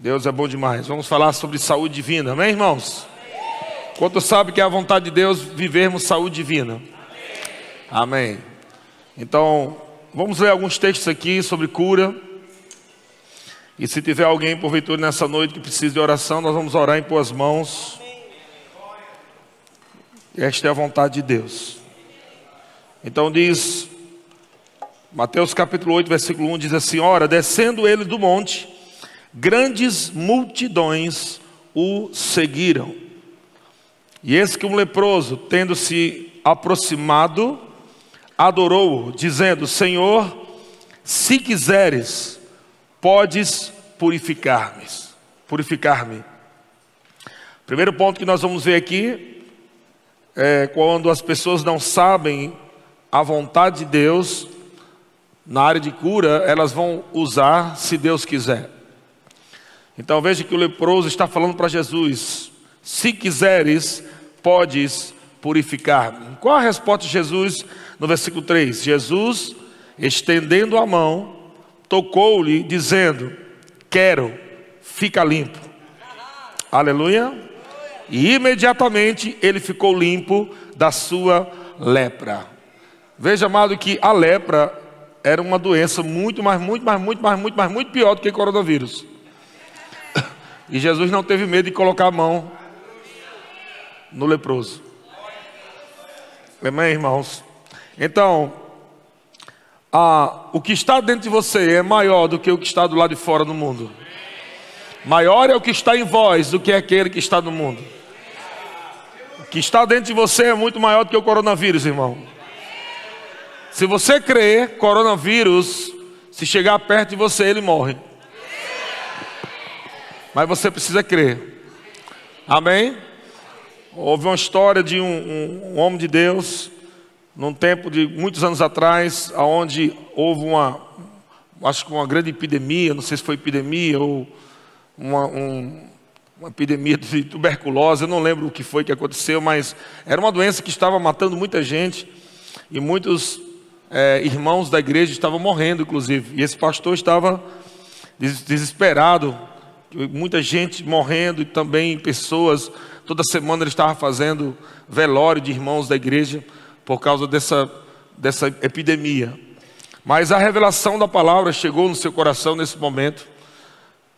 Deus é bom demais. Vamos falar sobre saúde divina, amém, irmãos? Quanto sabe que é a vontade de Deus vivermos saúde divina? Amém. Então, vamos ler alguns textos aqui sobre cura. E se tiver alguém porventura nessa noite que precisa de oração, nós vamos orar em tuas mãos. Esta é a vontade de Deus. Então diz Mateus capítulo 8, versículo 1 diz assim: Ora, descendo ele do monte, grandes multidões o seguiram. E eis que um leproso, tendo se aproximado, adorou-o, dizendo: Senhor, se quiseres, podes purificar-me. Purificar-me. Primeiro ponto que nós vamos ver aqui é quando as pessoas não sabem a vontade de Deus na área de cura, elas vão usar se Deus quiser. Então veja que o leproso está falando para Jesus: se quiseres, podes purificar-me. Qual a resposta de Jesus no versículo 3? Jesus, estendendo a mão, tocou-lhe, dizendo: Quero, fica limpo. Aleluia. E imediatamente ele ficou limpo da sua lepra. Veja, amado, que a lepra era uma doença muito, mais, muito, mais, muito, mais, muito, mais, muito pior do que coronavírus. E Jesus não teve medo de colocar a mão no leproso. Amém, irmãos? Então, o que está dentro de você é maior do que o que está do lado de fora no mundo. Maior é o que está em vós do que aquele que está no mundo. O que está dentro de você é muito maior do que o coronavírus, irmão. Se você crer, coronavírus, se chegar perto de você, ele morre. Mas você precisa crer. Amém? Houve uma história de um, um, um homem de Deus, num tempo de muitos anos atrás, onde houve uma, acho que uma grande epidemia, não sei se foi epidemia ou uma, um, uma epidemia de tuberculose, eu não lembro o que foi que aconteceu, mas era uma doença que estava matando muita gente e muitos é, irmãos da igreja estavam morrendo, inclusive. E esse pastor estava desesperado, muita gente morrendo e também pessoas. Toda semana ele estava fazendo velório de irmãos da igreja por causa dessa, dessa epidemia. Mas a revelação da palavra chegou no seu coração nesse momento,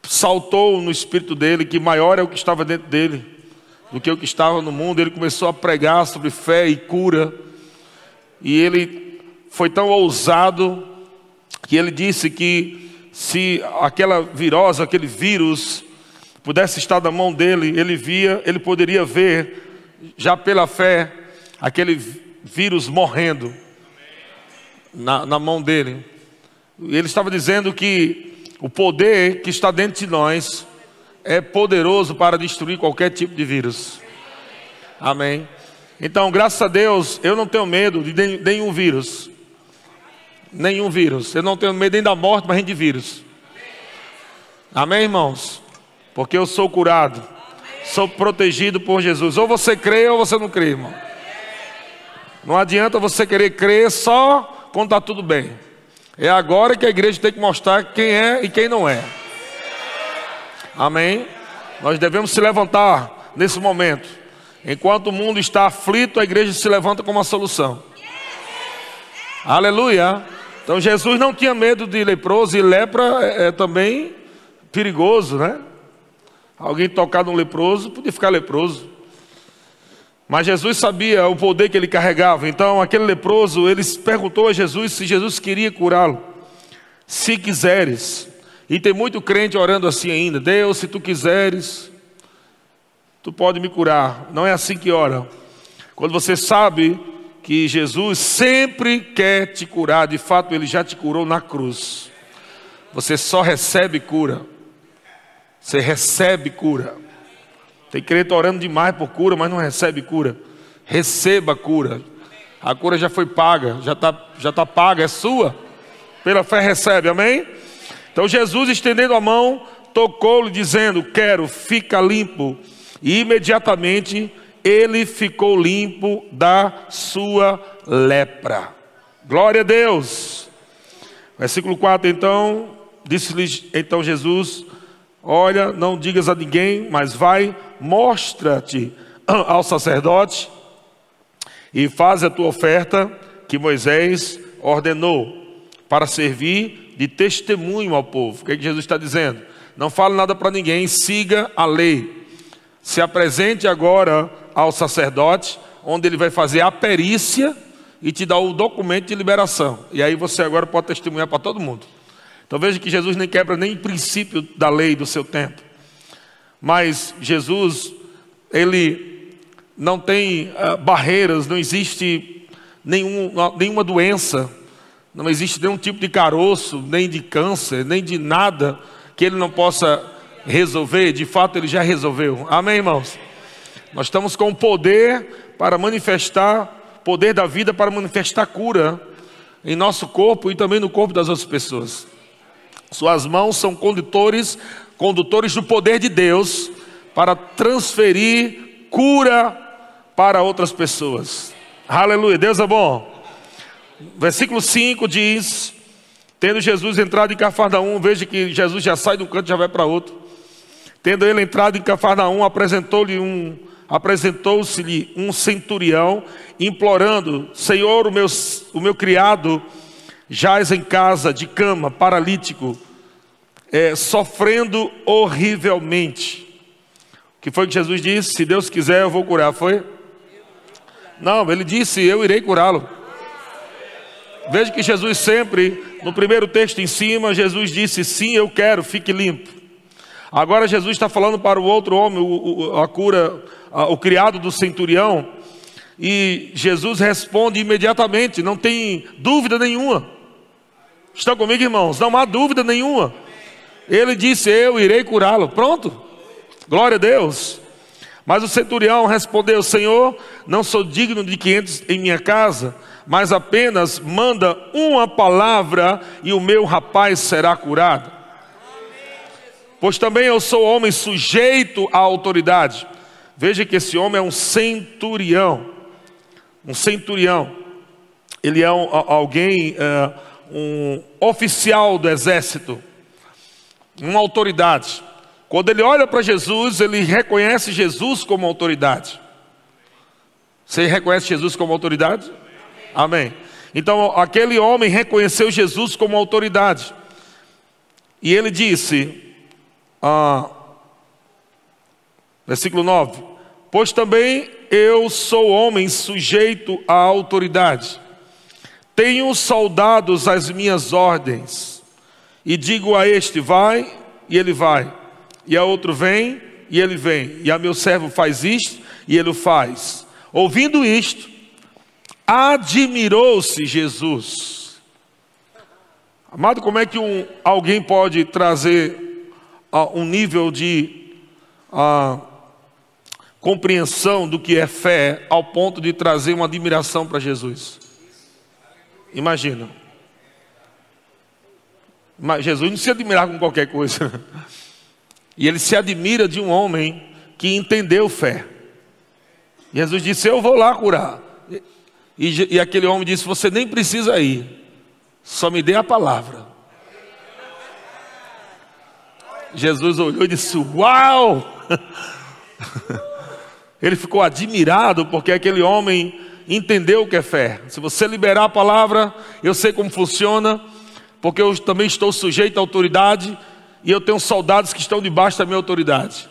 saltou no espírito dele que maior é o que estava dentro dele do que o que estava no mundo. Ele começou a pregar sobre fé e cura, e ele foi tão ousado que ele disse que se aquela virose, aquele vírus pudesse estar na mão dele, ele via, ele poderia ver já pela fé aquele vírus morrendo na, na mão dele. Ele estava dizendo que o poder que está dentro de nós é poderoso para destruir qualquer tipo de vírus. Amém. Então, graças a Deus, eu não tenho medo de nenhum vírus nenhum vírus. Eu não tenho medo nem da morte, mas nem de vírus. Amém, irmãos? Porque eu sou curado, sou protegido por Jesus. Ou você crê ou você não crê, irmão. Não adianta você querer crer só quando está tudo bem. É agora que a igreja tem que mostrar quem é e quem não é. Amém? Nós devemos se levantar nesse momento. Enquanto o mundo está aflito, a igreja se levanta como uma solução. Aleluia. Então Jesus não tinha medo de leproso, e lepra é, é também perigoso, né? Alguém tocar num leproso podia ficar leproso. Mas Jesus sabia o poder que ele carregava. Então aquele leproso, ele perguntou a Jesus se Jesus queria curá-lo. Se quiseres. E tem muito crente orando assim ainda. Deus, se tu quiseres, tu pode me curar. Não é assim que ora. Quando você sabe que Jesus sempre quer te curar, de fato, ele já te curou na cruz. Você só recebe cura. Você recebe cura. Tem crente orando demais por cura, mas não recebe cura. Receba cura. A cura já foi paga, já está já tá paga, é sua. Pela fé recebe, amém? Então Jesus, estendendo a mão, tocou-lhe, dizendo: Quero, fica limpo. E imediatamente ele ficou limpo da sua lepra. Glória a Deus. Versículo 4, então, disse-lhe então Jesus: Olha, não digas a ninguém, mas vai, mostra-te ao sacerdote e faz a tua oferta que Moisés ordenou para servir de testemunho ao povo. O que, é que Jesus está dizendo? Não fale nada para ninguém, siga a lei. Se apresente agora ao sacerdote, onde ele vai fazer a perícia e te dar o documento de liberação. E aí você agora pode testemunhar para todo mundo. Então veja que Jesus nem quebra nem princípio da lei do seu tempo. Mas Jesus, ele não tem uh, barreiras, não existe nenhum, nenhuma doença, não existe nenhum tipo de caroço, nem de câncer, nem de nada que ele não possa resolver. De fato, ele já resolveu. Amém, irmãos? Nós estamos com o poder para manifestar, poder da vida para manifestar cura em nosso corpo e também no corpo das outras pessoas. Suas mãos são condutores, condutores do poder de Deus para transferir cura para outras pessoas. Aleluia, Deus é bom. Versículo 5 diz: Tendo Jesus entrado em Cafarnaum, veja que Jesus já sai de um canto e já vai para outro. Tendo ele entrado em Cafarnaum, apresentou-lhe um apresentou-se-lhe um centurião, implorando: Senhor, o meu, o meu criado jaz em casa, de cama, paralítico, é, sofrendo horrivelmente. O que foi que Jesus disse? Se Deus quiser, eu vou curar. Foi? Não, ele disse: Eu irei curá-lo. Veja que Jesus sempre, no primeiro texto em cima, Jesus disse: Sim, eu quero, fique limpo. Agora Jesus está falando para o outro homem, o, o, a cura, a, o criado do centurião, e Jesus responde imediatamente, não tem dúvida nenhuma. Estão comigo, irmãos? Não há dúvida nenhuma. Ele disse: Eu irei curá-lo. Pronto. Glória a Deus. Mas o centurião respondeu: Senhor, não sou digno de que entres em minha casa, mas apenas manda uma palavra e o meu rapaz será curado. Pois também eu sou homem sujeito à autoridade. Veja que esse homem é um centurião. Um centurião. Ele é um, alguém. Uh, um oficial do exército, uma autoridade. Quando ele olha para Jesus, ele reconhece Jesus como autoridade. Você reconhece Jesus como autoridade? Amém. Então, aquele homem reconheceu Jesus como autoridade. E ele disse, ah, versículo 9: Pois também eu sou homem sujeito à autoridade. Tenho soldados às minhas ordens, e digo a este: vai, e ele vai, e a outro: vem, e ele vem, e a meu servo faz isto, e ele o faz. Ouvindo isto, admirou-se Jesus. Amado, como é que um, alguém pode trazer um nível de compreensão do que é fé ao ponto de trazer uma admiração para Jesus? Imagina. Jesus não se admirava com qualquer coisa. E ele se admira de um homem que entendeu fé. Jesus disse: Eu vou lá curar. E, e, aquele homem disse: Você nem precisa ir, só me dê a palavra. Jesus olhou e disse: Uau! Ele ficou admirado porque aquele homem entendeu o que é fé. Se você liberar a palavra, eu sei como funciona, porque eu também estou sujeito à autoridade e eu tenho soldados que estão debaixo da minha autoridade.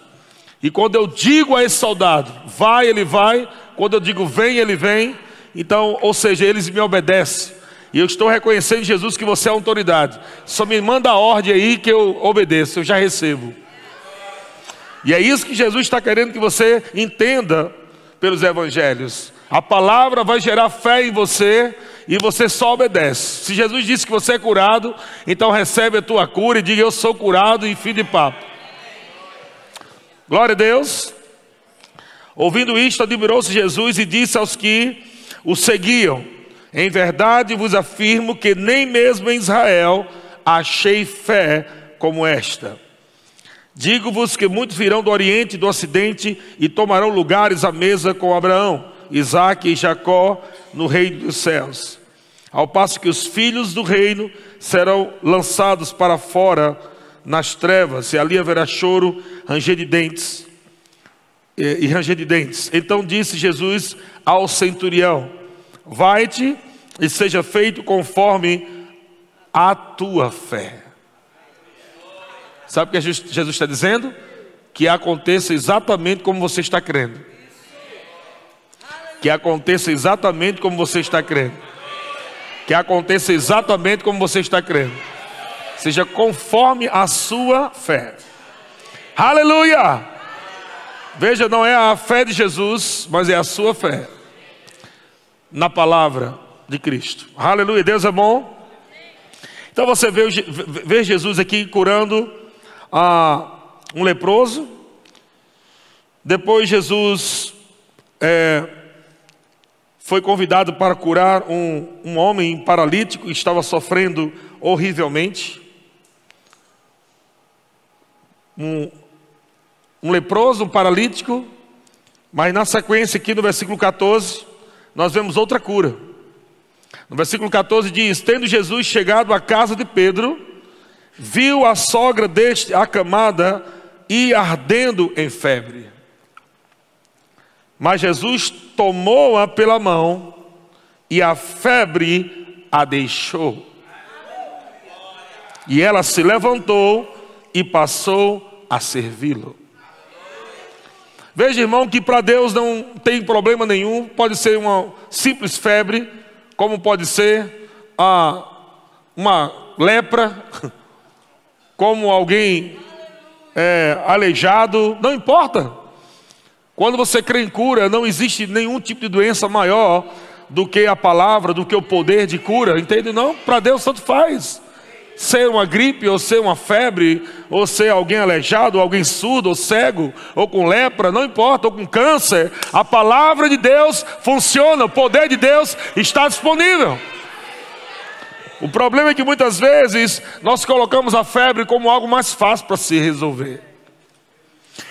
E quando eu digo a esse soldado, vai, ele vai. Quando eu digo vem, ele vem. Então, ou seja, eles me obedecem. E eu estou reconhecendo, Jesus, que você é autoridade. Só me manda a ordem aí que eu obedeço, eu já recebo. E é isso que Jesus está querendo que você entenda pelos evangelhos. A palavra vai gerar fé em você e você só obedece. Se Jesus disse que você é curado, então recebe a tua cura e diga: Eu sou curado e fim de papo. Glória a Deus. Ouvindo isto, admirou-se Jesus e disse aos que o seguiam: Em verdade vos afirmo que nem mesmo em Israel achei fé como esta. Digo-vos que muitos virão do Oriente e do Ocidente e tomarão lugares à mesa com Abraão Isaac e Jacó no reino dos céus. Ao passo que os filhos do reino serão lançados para fora nas trevas, e ali haverá choro, ranger de dentes e, e ranger de dentes. Então disse Jesus ao centurião: Vai-te e seja feito conforme a tua fé. Sabe o que Jesus está dizendo? Que aconteça exatamente como você está crendo. Que aconteça exatamente como você está crendo. Que aconteça exatamente como você está crendo. Seja conforme a sua fé. Aleluia! Veja, não é a fé de Jesus, mas é a sua fé na palavra de Cristo. Aleluia, Deus é bom. Então você vê, vê Jesus aqui curando a um leproso. Depois Jesus é, foi convidado para curar um, um homem paralítico que estava sofrendo horrivelmente. Um, um leproso, um paralítico, mas na sequência aqui no versículo 14, nós vemos outra cura. No versículo 14 diz: Tendo Jesus chegado à casa de Pedro, viu a sogra deste acamada e ardendo em febre. Mas Jesus tomou-a pela mão e a febre a deixou. E ela se levantou e passou a servi-lo. Veja, irmão, que para Deus não tem problema nenhum, pode ser uma simples febre, como pode ser ah, uma lepra, como alguém é, aleijado, não importa. Quando você crê em cura, não existe nenhum tipo de doença maior do que a palavra, do que o poder de cura, entende? Não, para Deus tanto faz ser uma gripe, ou ser uma febre, ou ser alguém aleijado, ou alguém surdo, ou cego, ou com lepra, não importa, ou com câncer, a palavra de Deus funciona, o poder de Deus está disponível. O problema é que muitas vezes nós colocamos a febre como algo mais fácil para se resolver.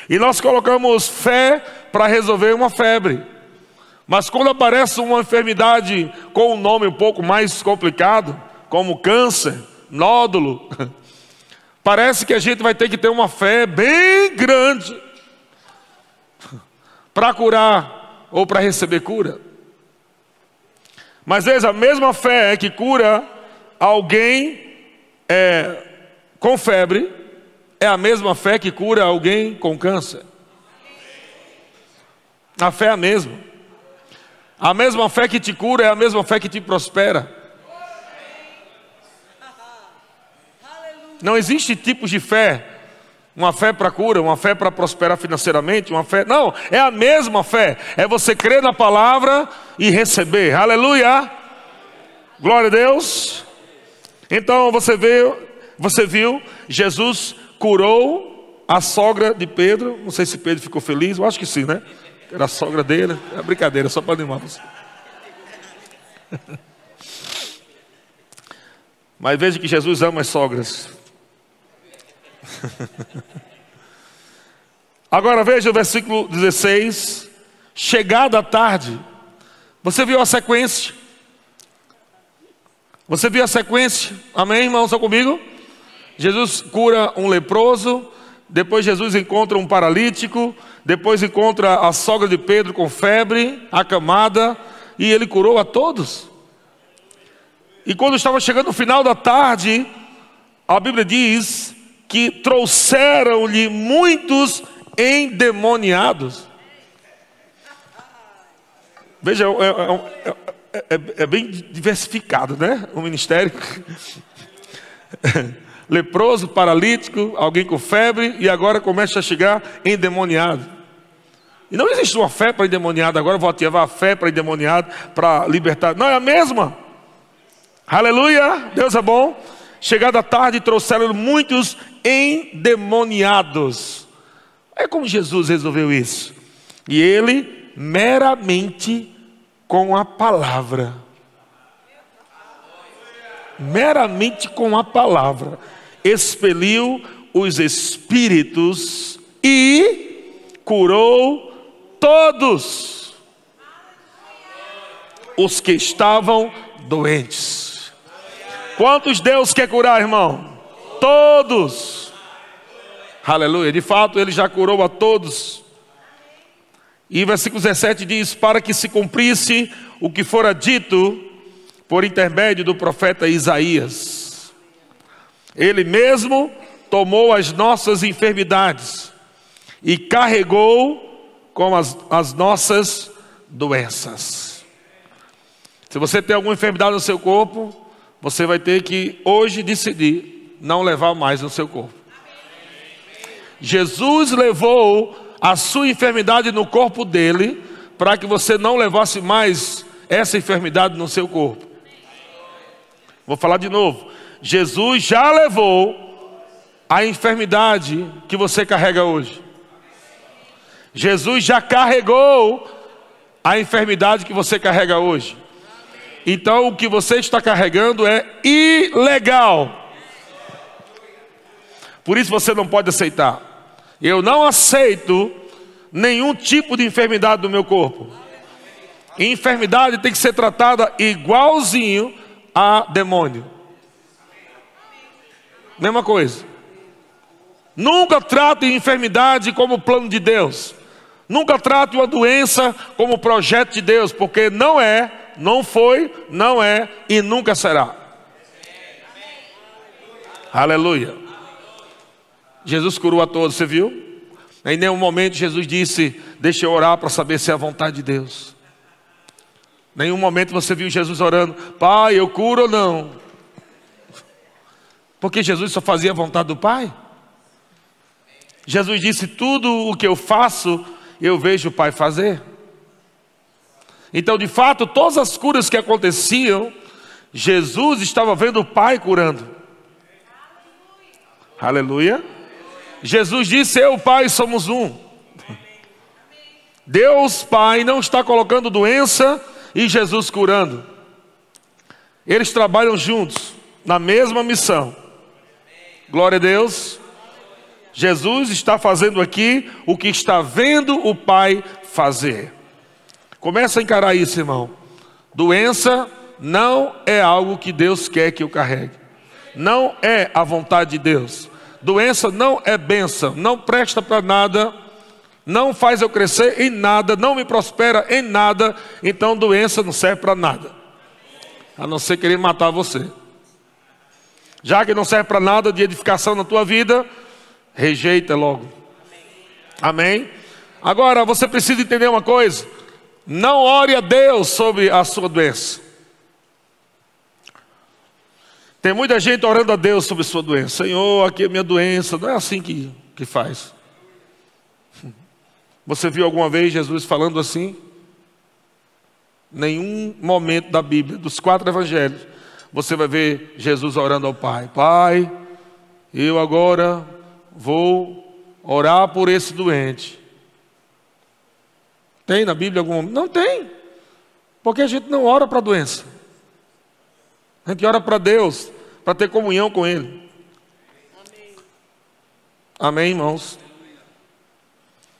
E nós colocamos fé para resolver uma febre. Mas quando aparece uma enfermidade com um nome um pouco mais complicado, como câncer, nódulo. Parece que a gente vai ter que ter uma fé bem grande para curar ou para receber cura. Mas veja, a mesma fé que cura alguém é, com febre é a mesma fé que cura alguém com câncer. A fé é a mesma. A mesma fé que te cura é a mesma fé que te prospera. Não existe tipos de fé. Uma fé para cura, uma fé para prosperar financeiramente, uma fé. Não, é a mesma fé. É você crer na palavra e receber. Aleluia! Glória a Deus. Então você viu, você viu, Jesus curou a sogra de Pedro. Não sei se Pedro ficou feliz, eu acho que sim, né? Era a sogra dele. É brincadeira, só para animar você. Mas veja que Jesus ama as sogras. Agora veja o versículo 16. Chegada a tarde, você viu a sequência? Você viu a sequência? Amém, irmãos? Estão comigo? Jesus cura um leproso, depois Jesus encontra um paralítico, depois encontra a sogra de Pedro com febre, acamada, e ele curou a todos. E quando estava chegando o final da tarde, a Bíblia diz que trouxeram-lhe muitos endemoniados. Veja, é, é, é, é, bem diversificado, né? O ministério. Leproso, paralítico, alguém com febre, e agora começa a chegar endemoniado. E não existe uma fé para endemoniado, agora vou ativar a fé para endemoniado, para libertar. Não, é a mesma. Aleluia, Deus é bom. Chegada tarde, trouxeram muitos endemoniados. É como Jesus resolveu isso. E ele, meramente com a palavra. Meramente com a palavra. Expeliu os espíritos e curou todos os que estavam doentes. Quantos Deus quer curar, irmão? Todos. Aleluia. De fato, ele já curou a todos. E versículo 17 diz: Para que se cumprisse o que fora dito por intermédio do profeta Isaías. Ele mesmo tomou as nossas enfermidades e carregou com as, as nossas doenças. Se você tem alguma enfermidade no seu corpo, você vai ter que hoje decidir não levar mais no seu corpo. Jesus levou a sua enfermidade no corpo dele, para que você não levasse mais essa enfermidade no seu corpo. Vou falar de novo. Jesus já levou a enfermidade que você carrega hoje. Jesus já carregou a enfermidade que você carrega hoje. Então o que você está carregando é ilegal. Por isso você não pode aceitar. Eu não aceito nenhum tipo de enfermidade do meu corpo. Enfermidade tem que ser tratada igualzinho a demônio. Mesma coisa. Nunca trate enfermidade como plano de Deus. Nunca trate uma doença como projeto de Deus, porque não é, não foi, não é e nunca será. Aleluia. Jesus curou a todos, você viu? Em nenhum momento Jesus disse: Deixa eu orar para saber se é a vontade de Deus. Nenhum momento você viu Jesus orando: Pai, eu curo ou não? Porque Jesus só fazia a vontade do Pai. Jesus disse: Tudo o que eu faço, eu vejo o Pai fazer. Então, de fato, todas as curas que aconteciam, Jesus estava vendo o Pai curando. Aleluia. Aleluia. Jesus disse: Eu Pai somos um. Deus Pai não está colocando doença e Jesus curando. Eles trabalham juntos, na mesma missão. Glória a Deus. Jesus está fazendo aqui o que está vendo o Pai fazer. Começa a encarar isso, irmão. Doença não é algo que Deus quer que eu carregue. Não é a vontade de Deus. Doença não é benção, não presta para nada, não faz eu crescer em nada, não me prospera em nada, então doença não serve para nada, a não ser querer matar você. Já que não serve para nada de edificação na tua vida, rejeita logo. Amém? Agora você precisa entender uma coisa: não ore a Deus sobre a sua doença. Tem muita gente orando a Deus sobre sua doença. Senhor, aqui é minha doença. Não é assim que, que faz. Você viu alguma vez Jesus falando assim? Nenhum momento da Bíblia, dos quatro evangelhos, você vai ver Jesus orando ao Pai: Pai, eu agora vou orar por esse doente. Tem na Bíblia algum? Não tem. Porque a gente não ora para a doença. A gente ora para Deus, para ter comunhão com Ele. Amém. Amém, irmãos?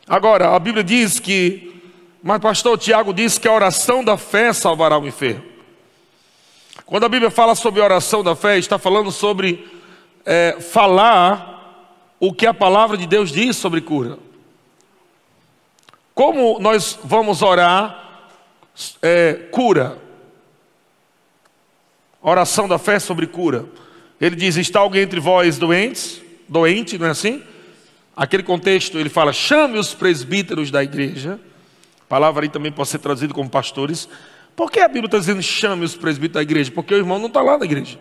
Agora, a Bíblia diz que, mas pastor Tiago diz que a oração da fé salvará o enfermo. Quando a Bíblia fala sobre a oração da fé, está falando sobre é, falar o que a palavra de Deus diz sobre cura. Como nós vamos orar é, cura? Oração da fé sobre cura. Ele diz: Está alguém entre vós doentes? Doente, não é assim? Aquele contexto, ele fala: chame os presbíteros da igreja. A palavra aí também pode ser traduzida como pastores. Por que a Bíblia está dizendo chame os presbíteros da igreja? Porque o irmão não está lá na igreja.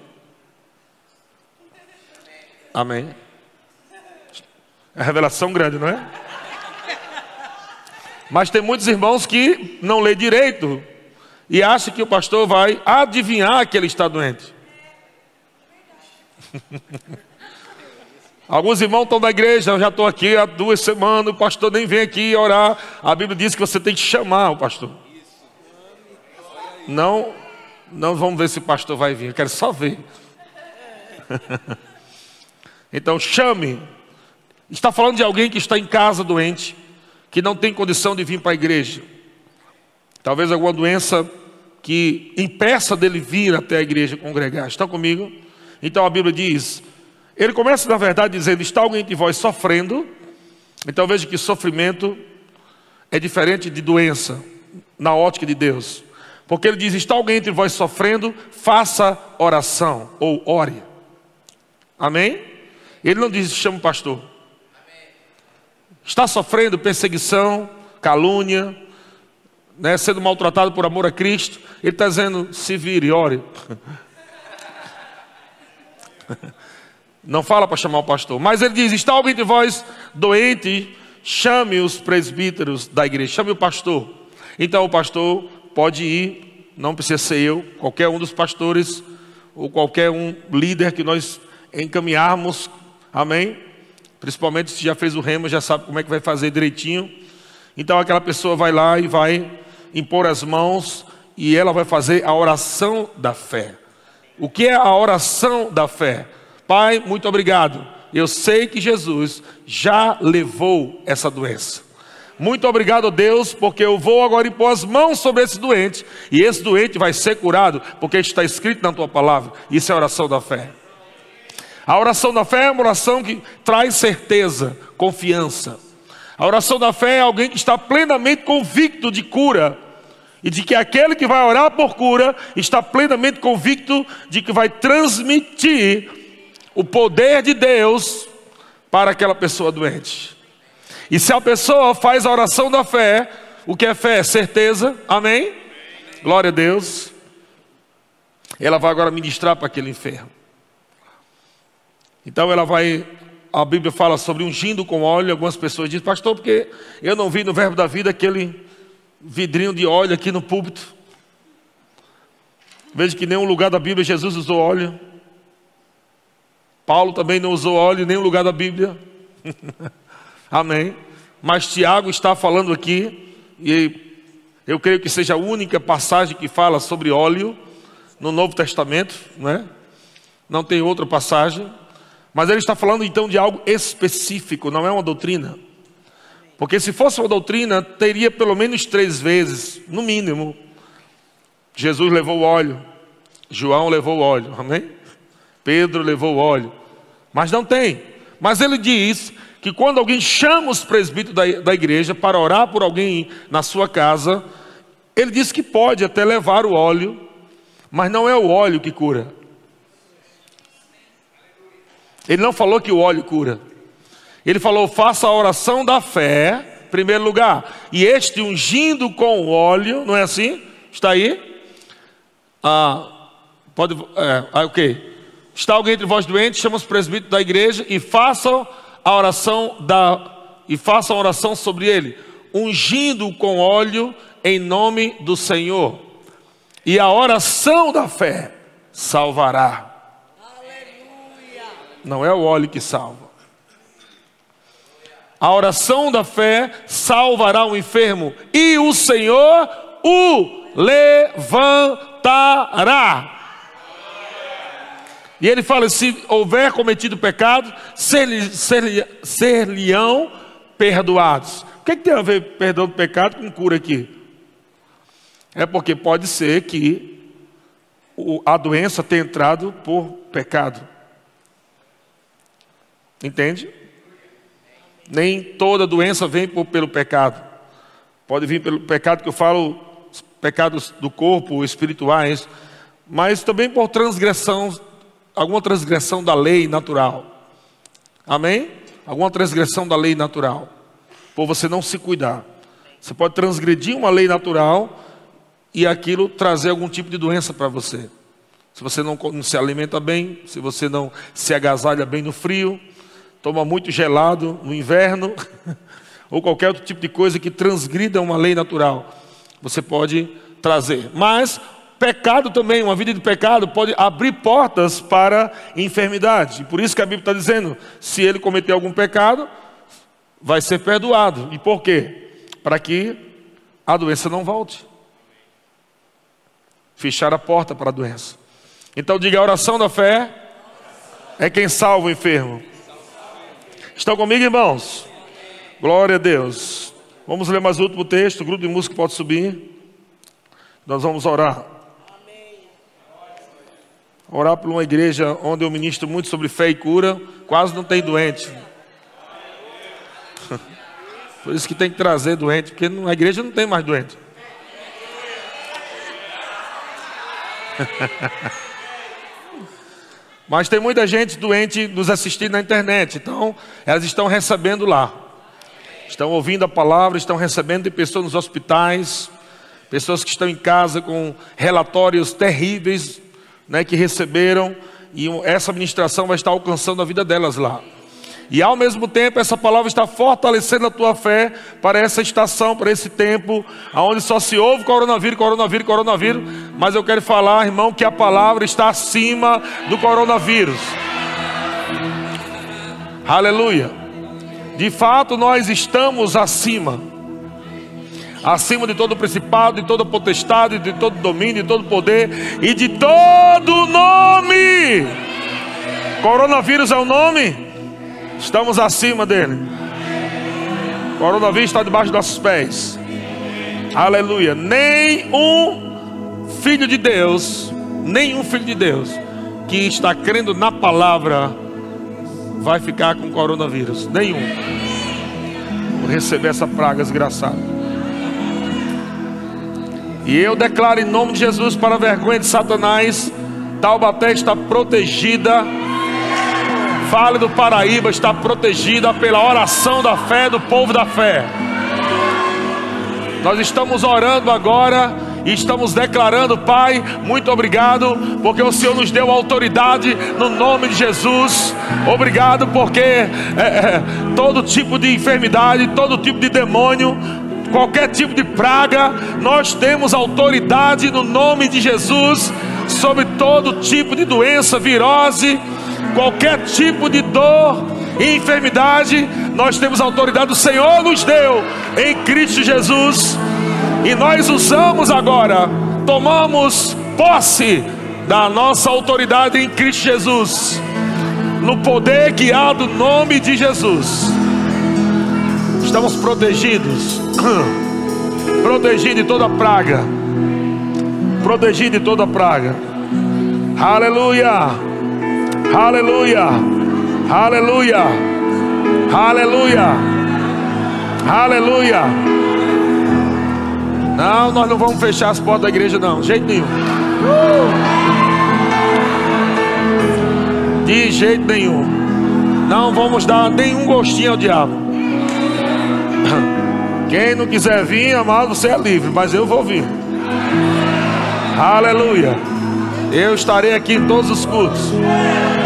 Amém. É revelação grande, não é? Mas tem muitos irmãos que não lê direito e acha que o pastor vai adivinhar que ele está doente. Alguns irmãos estão na igreja, eu já estou aqui há duas semanas, o pastor nem vem aqui orar. A Bíblia diz que você tem que chamar o pastor. Não, não vamos ver se o pastor vai vir, eu quero só ver. então chame. Está falando de alguém que está em casa doente, que não tem condição de vir para a igreja. Talvez alguma doença que impeça dele vir até a igreja congregar. Estão comigo? Então a Bíblia diz: Ele começa, na verdade, dizendo: Está alguém de vós sofrendo? Então veja que sofrimento é diferente de doença, na ótica de Deus. Porque ele diz: Está alguém entre vós sofrendo? Faça oração ou ore. Amém? Ele não diz: Chama o pastor. Está sofrendo perseguição, calúnia, né, sendo maltratado por amor a Cristo. Ele está dizendo: Se vire, ore. Não fala para chamar o pastor, mas ele diz: Está alguém de vós doente? Chame os presbíteros da igreja, chame o pastor. Então o pastor pode ir, não precisa ser eu, qualquer um dos pastores ou qualquer um líder que nós encaminharmos, amém? Principalmente se já fez o remo, já sabe como é que vai fazer direitinho. Então aquela pessoa vai lá e vai impor as mãos e ela vai fazer a oração da fé. O que é a oração da fé? Pai, muito obrigado. Eu sei que Jesus já levou essa doença. Muito obrigado, Deus, porque eu vou agora impor as mãos sobre esse doente, e esse doente vai ser curado, porque está escrito na tua palavra. Isso é a oração da fé. A oração da fé é uma oração que traz certeza, confiança. A oração da fé é alguém que está plenamente convicto de cura e de que aquele que vai orar por cura está plenamente convicto de que vai transmitir o poder de Deus para aquela pessoa doente. E se a pessoa faz a oração da fé, o que é fé? Certeza, amém? Glória a Deus. Ela vai agora ministrar para aquele enfermo. Então ela vai, a Bíblia fala sobre ungindo com óleo. Algumas pessoas dizem, pastor, porque eu não vi no Verbo da Vida aquele vidrinho de óleo aqui no púlpito. Veja que em nenhum lugar da Bíblia Jesus usou óleo. Paulo também não usou óleo em nenhum lugar da Bíblia. Amém. Mas Tiago está falando aqui, e eu creio que seja a única passagem que fala sobre óleo no Novo Testamento, né? Não tem outra passagem. Mas ele está falando então de algo específico, não é uma doutrina. Porque se fosse uma doutrina, teria pelo menos três vezes, no mínimo. Jesus levou óleo, João levou óleo, amém? Pedro levou óleo, mas não tem. Mas ele diz que quando alguém chama os presbíteros da, da igreja para orar por alguém na sua casa, ele diz que pode até levar o óleo, mas não é o óleo que cura. Ele não falou que o óleo cura. Ele falou: faça a oração da fé, em primeiro lugar. E este ungindo com óleo, não é assim? Está aí? Ah, pode. É, ah, ok. Está alguém entre vós doente, chama os presbíteros da igreja e façam a oração da e façam a oração sobre ele, ungindo com óleo em nome do Senhor. E a oração da fé salvará. Não é o óleo que salva. A oração da fé salvará o enfermo e o Senhor o levantará. E ele fala: se houver cometido pecado, ser-lhe-ão ser, ser perdoados. O que, é que tem a ver perdão do pecado com cura aqui? É porque pode ser que a doença tenha entrado por pecado. Entende? Nem toda doença vem por, pelo pecado. Pode vir pelo pecado que eu falo, pecados do corpo, espirituais, mas também por transgressão alguma transgressão da lei natural. Amém? Alguma transgressão da lei natural. Por você não se cuidar. Você pode transgredir uma lei natural e aquilo trazer algum tipo de doença para você. Se você não, não, se alimenta bem, se você não se agasalha bem no frio, toma muito gelado no inverno, ou qualquer outro tipo de coisa que transgrida uma lei natural, você pode trazer. Mas Pecado também, uma vida de pecado pode abrir portas para enfermidade. Por isso que a Bíblia está dizendo: se ele cometer algum pecado, vai ser perdoado. E por quê? Para que a doença não volte. Fechar a porta para a doença. Então diga: a oração da fé é quem salva o enfermo. Estão comigo, irmãos? Glória a Deus. Vamos ler mais o último texto. O grupo de música pode subir. Nós vamos orar. orar por uma igreja onde eu ministro muito sobre fé e cura, quase não tem doente. Por isso que tem que trazer doente, porque na igreja não tem mais doente. Mas tem muita gente doente nos assistindo na internet, então elas estão recebendo lá. Estão ouvindo a palavra, estão recebendo de pessoas nos hospitais, pessoas que estão em casa com relatórios terríveis né, que receberam, e essa ministração vai estar alcançando a vida delas lá. E ao mesmo tempo, essa palavra está fortalecendo a tua fé para essa estação, para esse tempo, onde só se ouve coronavírus, coronavírus, coronavírus. Mas eu quero falar, irmão, que a palavra está acima do coronavírus. Aleluia. De fato, nós estamos acima. Acima de todo principado, de toda potestade, de todo domínio, de todo poder e de todo nome. Coronavírus é o nome? Estamos acima dele. O coronavírus está debaixo dos nossos pés. Aleluia. Nenhum filho de Deus, nenhum filho de Deus que está crendo na palavra vai ficar com coronavírus. Nenhum. Vou receber essa praga desgraçada. E eu declaro em nome de Jesus para a vergonha de Satanás, Taubaté está protegida Vale do Paraíba está protegida pela oração da fé do povo da fé. Nós estamos orando agora e estamos declarando, Pai, muito obrigado, porque o Senhor nos deu autoridade no nome de Jesus. Obrigado, porque é, é, todo tipo de enfermidade, todo tipo de demônio, qualquer tipo de praga, nós temos autoridade no nome de Jesus sobre todo tipo de doença, virose qualquer tipo de dor e enfermidade, nós temos a autoridade do Senhor nos deu em Cristo Jesus, e nós usamos agora, tomamos posse da nossa autoridade em Cristo Jesus, no poder há do nome de Jesus. Estamos protegidos, protegidos de toda praga, protegidos de toda praga. Aleluia. Aleluia. Aleluia. Aleluia. Aleluia. Não, nós não vamos fechar as portas da igreja, não, de jeito nenhum. De jeito nenhum. Não vamos dar nenhum gostinho ao diabo. Quem não quiser vir, amado, você é livre, mas eu vou vir. Aleluia. Eu estarei aqui em todos os cultos,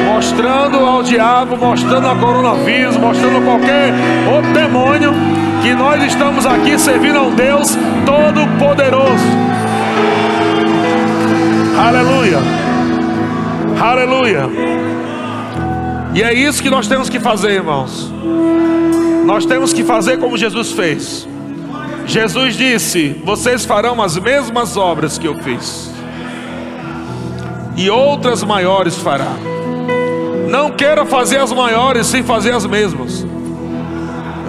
mostrando ao diabo, mostrando a coronavírus, mostrando qualquer outro demônio que nós estamos aqui servindo a um Deus Todo-Poderoso. Aleluia, aleluia. E é isso que nós temos que fazer, irmãos. Nós temos que fazer como Jesus fez. Jesus disse: Vocês farão as mesmas obras que eu fiz e outras maiores fará. Não queira fazer as maiores sem fazer as mesmas.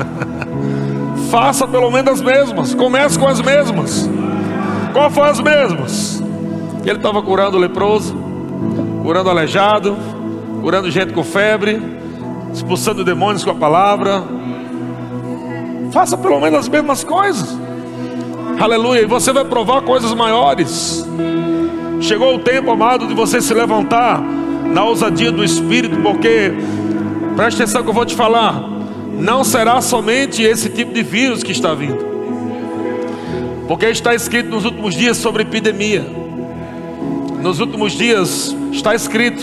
Faça pelo menos as mesmas. Comece com as mesmas. Qual foi as mesmas? Ele estava curando leproso, curando aleijado, curando gente com febre, expulsando demônios com a palavra. Faça pelo menos as mesmas coisas. Aleluia. E você vai provar coisas maiores. Chegou o tempo, amado, de você se levantar na ousadia do Espírito, porque, preste atenção que eu vou te falar, não será somente esse tipo de vírus que está vindo, porque está escrito nos últimos dias sobre epidemia, nos últimos dias está escrito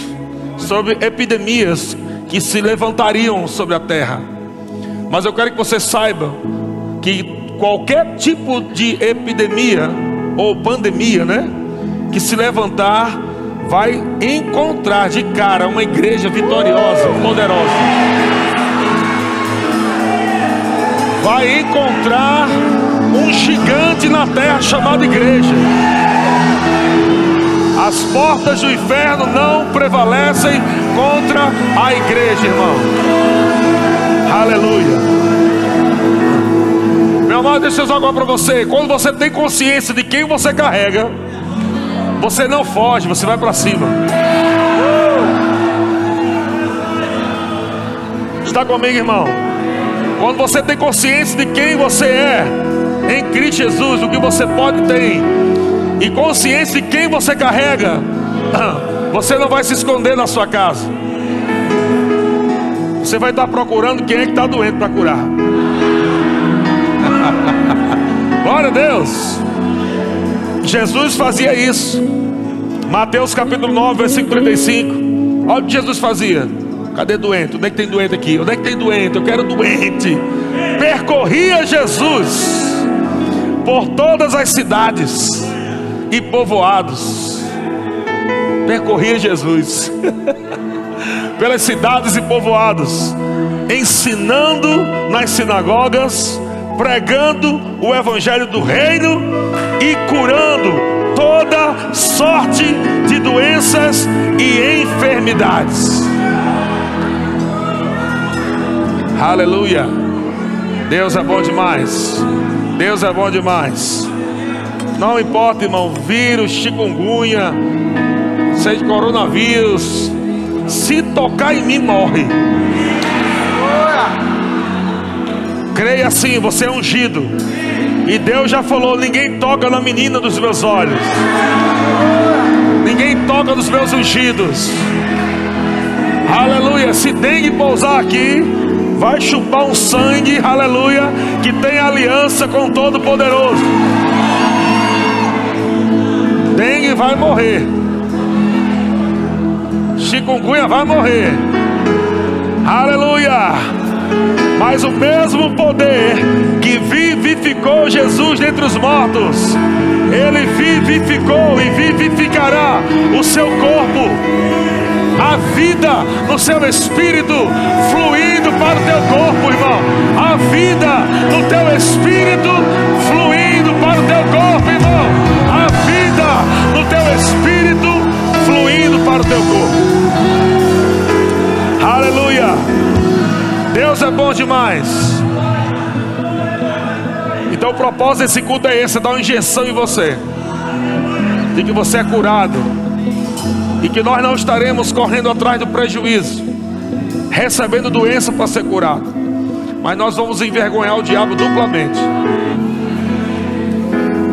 sobre epidemias que se levantariam sobre a terra, mas eu quero que você saiba que qualquer tipo de epidemia ou pandemia, né? que se levantar vai encontrar de cara uma igreja vitoriosa, poderosa. Vai encontrar um gigante na terra chamado igreja. As portas do inferno não prevalecem contra a igreja, irmão. Aleluia. Amado, deixa eu jogar para você. Quando você tem consciência de quem você carrega, você não foge, você vai para cima. Está comigo, irmão? Quando você tem consciência de quem você é em Cristo Jesus, o que você pode ter, e consciência de quem você carrega, você não vai se esconder na sua casa. Você vai estar procurando quem é que está doente para curar. Glória a Deus. Jesus fazia isso. Mateus capítulo 9, versículo 35. Olha o que Jesus fazia. Cadê doente? Onde é que tem doente aqui? Onde é que tem doente? Eu quero doente. Percorria Jesus por todas as cidades e povoados. Percorria Jesus pelas cidades e povoados, ensinando nas sinagogas, pregando o evangelho do reino e curando toda sorte de doenças e enfermidades. Aleluia. Deus é bom demais. Deus é bom demais. Não importa, irmão, vírus, chikungunya, seja coronavírus, se tocar em mim, morre. Creia assim, você é ungido. E Deus já falou: ninguém toca na menina dos meus olhos. Ninguém toca nos meus ungidos. Aleluia. Se dengue pousar aqui, vai chupar um sangue, aleluia, que tem aliança com Todo-Poderoso. Dengue vai morrer. Chikungunya vai morrer. Aleluia. Mas o mesmo poder que vivificou Jesus dentre os mortos, ele vivificou e vivificará o seu corpo a vida no seu espírito fluindo para o teu corpo, irmão. A vida no teu espírito fluindo para o teu corpo, irmão. A vida no teu espírito fluindo para o teu corpo. Aleluia. Deus é bom demais. Então o propósito desse culto é esse, é dar uma injeção em você. De que você é curado e que nós não estaremos correndo atrás do prejuízo, recebendo doença para ser curado, mas nós vamos envergonhar o diabo duplamente.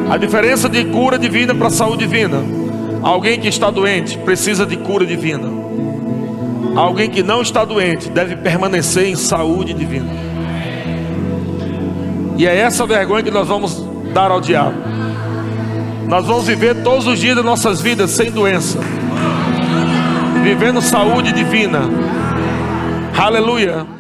A diferença de cura divina para saúde divina. Alguém que está doente precisa de cura divina. Alguém que não está doente deve permanecer em saúde divina. E é essa vergonha que nós vamos dar ao diabo. Nós vamos viver todos os dias das nossas vidas sem doença vivendo saúde divina. Aleluia.